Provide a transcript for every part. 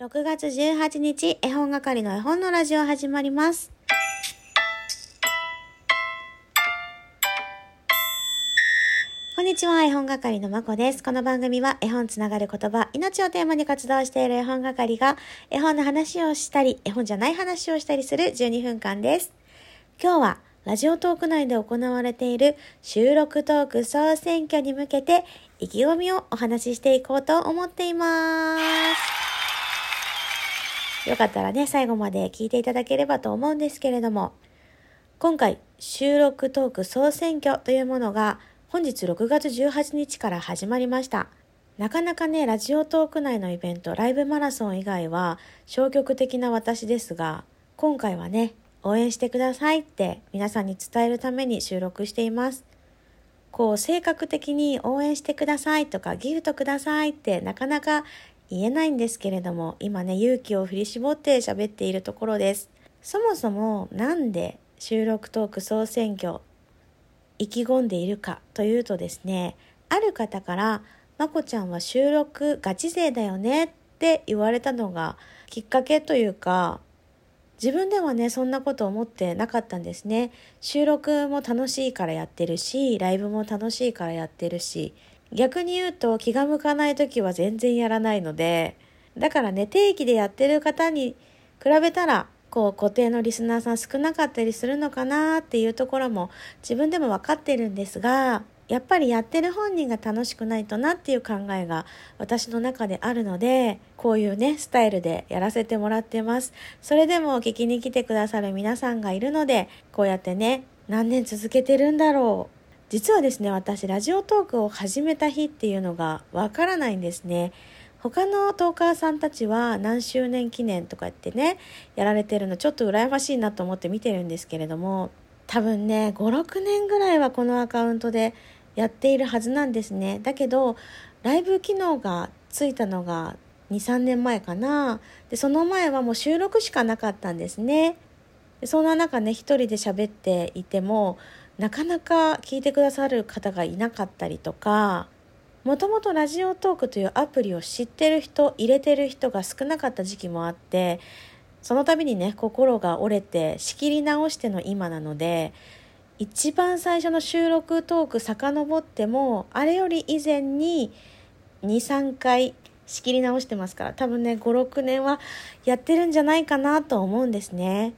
6月18日、絵本係の絵本のラジオ始まります。こんにちは、絵本係のまこです。この番組は絵本つながる言葉、命をテーマに活動している絵本係が絵本の話をしたり、絵本じゃない話をしたりする12分間です。今日はラジオトーク内で行われている収録トーク総選挙に向けて意気込みをお話ししていこうと思っています。よかったらね、最後まで聞いていただければと思うんですけれども、今回収録トーク総選挙というものが本日6月18日から始まりました。なかなかね、ラジオトーク内のイベント、ライブマラソン以外は消極的な私ですが、今回はね、応援してくださいって皆さんに伝えるために収録しています。こう、性格的に応援してくださいとかギフトくださいってなかなか言えないんですけれども、今ね、勇気を振り絞って喋っているところです。そもそもなんで収録トーク総選挙意気込んでいるかというとですね、ある方から、まこちゃんは収録ガチ勢だよねって言われたのがきっかけというか、自分ではね、そんなこと思ってなかったんですね。収録も楽しいからやってるし、ライブも楽しいからやってるし、逆に言うと気が向かない時は全然やらないので、だからね、定期でやってる方に比べたら、こう固定のリスナーさん少なかったりするのかなっていうところも自分でも分かってるんですが、やっぱりやってる本人が楽しくないとなっていう考えが私の中であるので、こういうね、スタイルでやらせてもらってます。それでも聞きに来てくださる皆さんがいるので、こうやってね、何年続けてるんだろう。実はですね、私、ラジオトークを始めた日っていうのがわからないんですね。他のトーカーさんたちは何周年記念とか言ってね、やられてるのちょっと羨ましいなと思って見てるんですけれども、多分ね、5、6年ぐらいはこのアカウントでやっているはずなんですね。だけど、ライブ機能がついたのが2、3年前かな。で、その前はもう収録しかなかったんですね。そんな中ね、一人で喋っていても、なかなか聞いてくださる方がいなかったりとか、もともとラジオトークというアプリを知ってる人、入れてる人が少なかった時期もあって、その度にね、心が折れて仕切り直しての今なので、一番最初の収録トーク遡っても、あれより以前に2、3回仕切り直してますから、多分ね、5、6年はやってるんじゃないかなと思うんですね。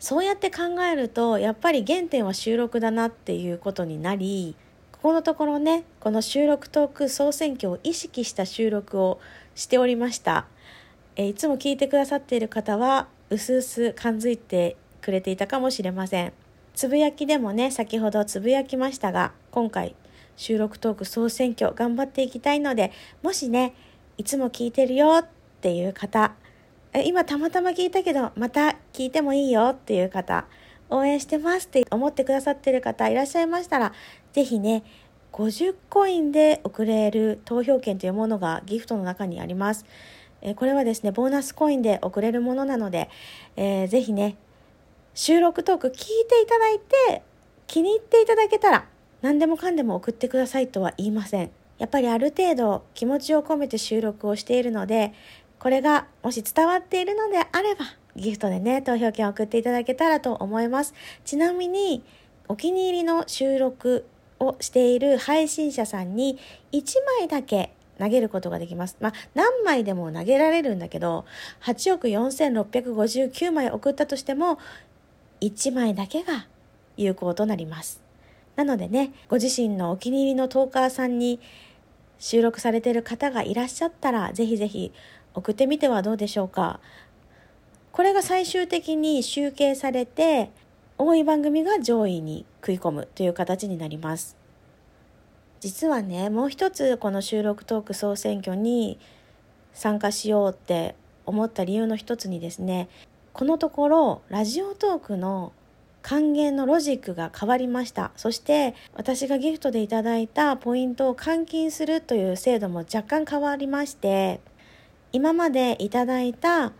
そうやって考えると、やっぱり原点は収録だなっていうことになり、ここのところね、この収録トーク総選挙を意識した収録をしておりました。えいつも聞いてくださっている方は、うすうす感づいてくれていたかもしれません。つぶやきでもね、先ほどつぶやきましたが、今回収録トーク総選挙頑張っていきたいので、もしね、いつも聞いてるよっていう方、え今たまたま聞いたけど、また聞いてもいいよっていう方、応援してますって思ってくださってる方いらっしゃいましたら、ぜひね、50コインで送れる投票権というものがギフトの中にあります。えこれはですね、ボーナスコインで送れるものなので、えー、ぜひね、収録トーク聞いていただいて、気に入っていただけたら、何でもかんでも送ってくださいとは言いません。やっぱりある程度気持ちを込めて収録をしているので、これがもし伝わっているのであれば、ギフトでね、投票券を送っていただけたらと思います。ちなみに、お気に入りの収録をしている配信者さんに1枚だけ投げることができます。まあ、何枚でも投げられるんだけど、8億4659枚送ったとしても、1枚だけが有効となります。なのでね、ご自身のお気に入りのトーカーさんに収録されている方がいらっしゃったら、ぜひぜひ送ってみてはどうでしょうか。これが最終的に集計されて、多い番組が上位に食い込むという形になります。実はね、もう一つこの収録トーク総選挙に参加しようって思った理由の一つにですね、このところラジオトークの還元のロジックが変わりました。そして私がギフトでいただいたポイントを換金するという制度も若干変わりまして、今までいただいた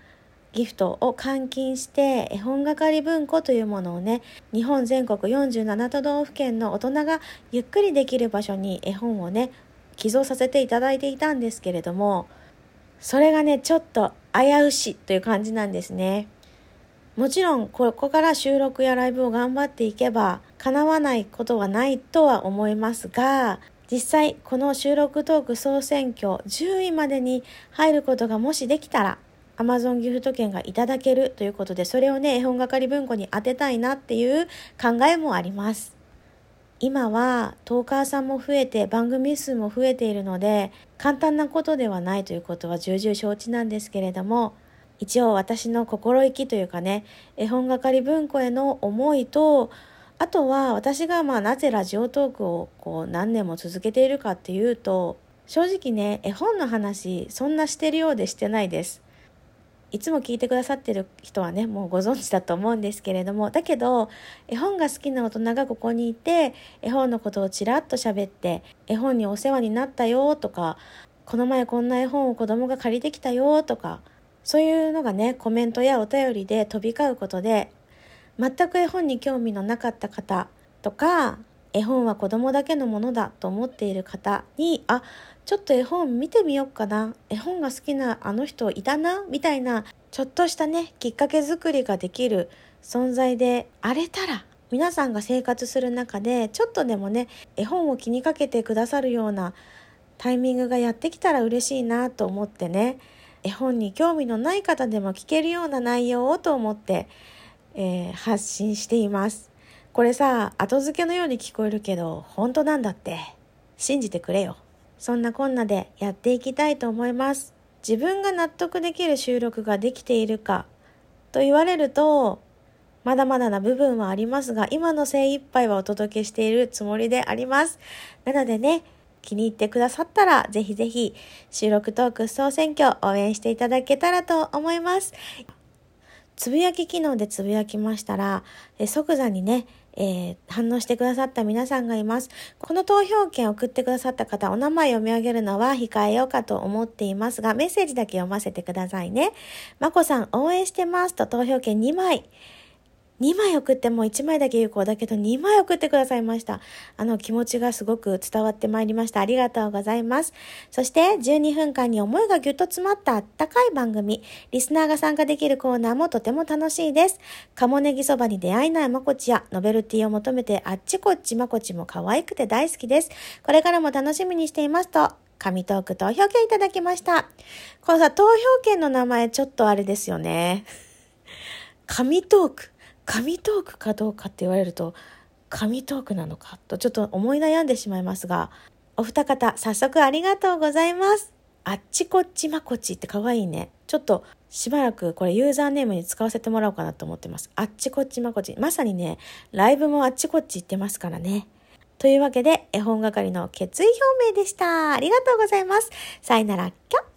ギフトを換金して絵本係文庫というものをね日本全国47都道府県の大人がゆっくりできる場所に絵本をね寄贈させていただいていたんですけれどもそれがねちょっと危うしという感じなんですね。もちろんここから収録やライブを頑張っていけば叶わないことはないとは思いますが実際この収録トーク総選挙10位までに入ることがもしできたら Amazon ギフト券がいただけるということでそれをね絵本係文庫に当てたいなっていう考えもあります。今はトーカーさんも増えて番組数も増えているので簡単なことではないということは重々承知なんですけれども一応私の心意気というかね絵本係文庫への思いとあとは私がまあなぜラジオトークをこう何年も続けているかっていうと正直ね絵本の話そんなしてるようでしてないです。いつも聞いてくださってる人はねもうご存知だと思うんですけれどもだけど絵本が好きな大人がここにいて絵本のことをちらっと喋って絵本にお世話になったよとかこの前こんな絵本を子供が借りてきたよとかそういうのがねコメントやお便りで飛び交うことで全く絵本に興味のなかった方とか絵本は子供だけのものだと思っている方にあちょっと絵本見てみようかな。絵本が好きなあの人いたなみたいなちょっとしたねきっかけ作りができる存在であれたら皆さんが生活する中でちょっとでもね絵本を気にかけてくださるようなタイミングがやってきたら嬉しいなと思ってね絵本に興味のない方でも聞けるような内容をと思って、えー、発信しています。これさ、後付けのように聞こえるけど、本当なんだって。信じてくれよ。そんなこんなでやっていきたいと思います。自分が納得できる収録ができているかと言われると、まだまだな部分はありますが、今の精一杯はお届けしているつもりであります。なのでね、気に入ってくださったら、ぜひぜひ収録トーク総選挙応援していただけたらと思います。つぶやき機能でつぶやきましたら、え即座にね、えー、反応してくださった皆さんがいます。この投票券を送ってくださった方、お名前読み上げるのは控えようかと思っていますが、メッセージだけ読ませてくださいね。まこさん、応援してますと投票券2枚。2枚送っても1枚だけ有効だけど2枚送ってくださいました。あの気持ちがすごく伝わってまいりました。ありがとうございます。そして12分間に思いがぎゅっと詰まったあったかい番組、リスナーが参加できるコーナーもとても楽しいです。鴨ネギそばに出会えないまこちやノベルティを求めてあっちこっちまこちも可愛くて大好きです。これからも楽しみにしていますと、紙トーク投票券いただきました。このさ、投票券の名前ちょっとあれですよね。紙トーク。神トークかどうかって言われると神トークなのかとちょっと思い悩んでしまいますがお二方早速ありがとうございます。あっちこっちまこちって可愛いね。ちょっとしばらくこれユーザーネームに使わせてもらおうかなと思ってます。あっちこっちまこち。まさにねライブもあっちこっち行ってますからね。というわけで絵本係の決意表明でした。ありがとうございます。さよなら。きょ